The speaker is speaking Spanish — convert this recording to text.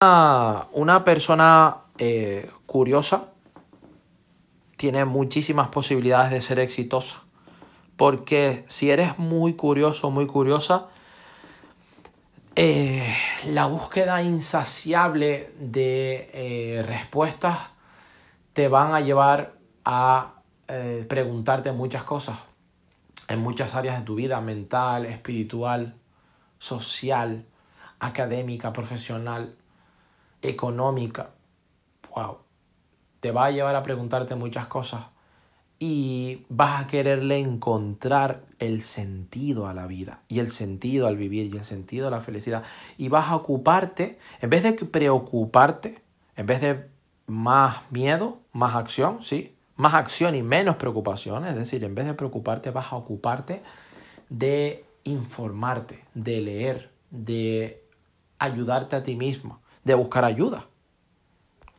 Una persona eh, curiosa tiene muchísimas posibilidades de ser exitosa. Porque si eres muy curioso, muy curiosa, eh, la búsqueda insaciable de eh, respuestas te van a llevar a preguntarte muchas cosas en muchas áreas de tu vida, mental, espiritual, social, académica, profesional, económica. Wow. Te va a llevar a preguntarte muchas cosas y vas a quererle encontrar el sentido a la vida y el sentido al vivir y el sentido a la felicidad y vas a ocuparte, en vez de preocuparte, en vez de más miedo, más acción, sí, más acción y menos preocupación, es decir, en vez de preocuparte vas a ocuparte de informarte, de leer, de ayudarte a ti mismo, de buscar ayuda.